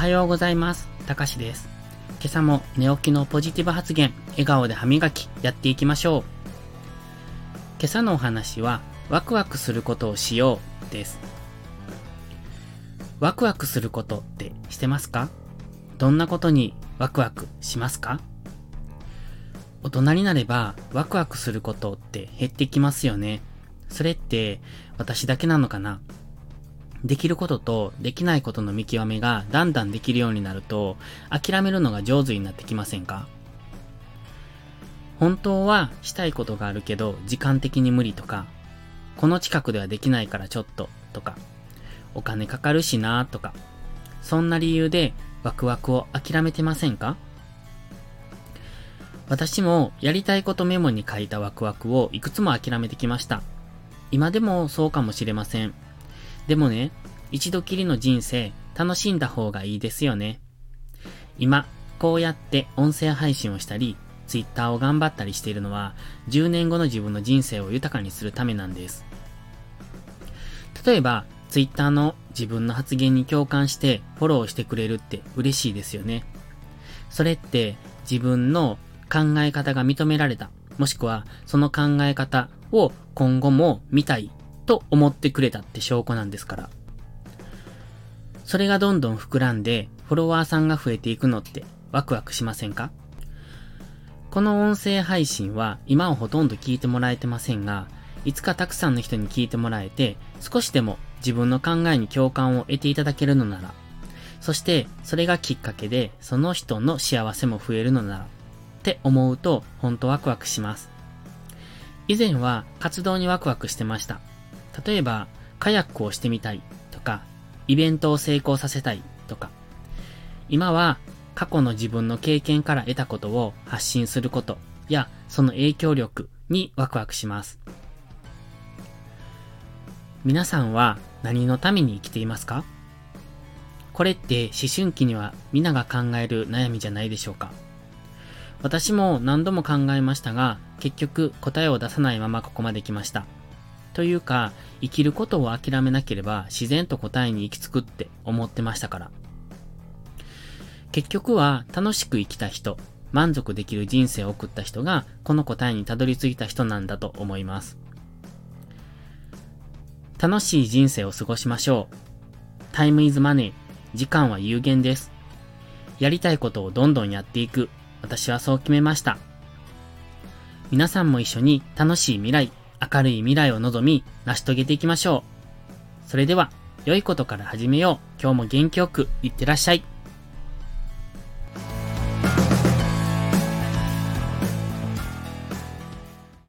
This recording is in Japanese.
はようございます。たかしです。今朝も寝起きのポジティブ発言、笑顔で歯磨き、やっていきましょう。今朝のお話は、ワクワクすることをしようです。ワクワクすることってしてますか？どんなことにワクワクしますか？大人になればワクワクすることって減ってきますよね。それって私だけなのかな？できることとできないことの見極めがだんだんできるようになると諦めるのが上手になってきませんか？本当はしたいことがあるけど時間的に無理とかこの近くではできないからちょっととかお金かかるしなとかそんな理由でワクワクを諦めてませんか？私もやりたいことメモに書いたワクワクをいくつも諦めてきました。今でもそうかもしれません。でもね、一度きりの人生、楽しんだ方がいいですよね。今、こうやって音声配信をしたり、ツイッターを頑張ったりしているのは、10年後の自分の人生を豊かにするためなんです。例えば、ツイッターの自分の発言に共感してフォローしてくれるって嬉しいですよね。それって自分の考え方が認められた、もしくはその考え方を今後も見たいと思ってくれたって証拠なんですから。それがどんどん膨らんで、フォロワーさんが増えていくのってワクワクしませんか？この音声配信は今はほとんど聞いてもらえてませんが、いつかたくさんの人に聞いてもらえて、少しでも自分の考えに共感を得ていただけるのなら、そしてそれがきっかけでその人の幸せも増えるのなら、って思うとほんとワクワクします。以前は活動にワクワクしてました。例えば、カヤックをしてみたいとか、イベントを成功させたいとか、今は過去の自分の経験から得たことを発信することやその影響力にワクワクします。皆さんは何のために生きていますか？これって思春期には皆が考える悩みじゃないでしょうか？私も何度も考えましたが、結局答えを出さないままここまで来ました。というか、生きることを諦めなければ自然と答えに行き着くって思ってましたから。結局は楽しく生きた人、満足できる人生を送った人がこの答えにたどり着いた人なんだと思います。楽しい人生を過ごしましょう。タイムイズマネー。時間は有限です。やりたいことをどんどんやっていく。私はそう決めました。皆さんも一緒に楽しい未来、明るい未来を望み、成し遂げていきましょう。それでは、良いことから始めよう。今日も元気よく、いってらっしゃい。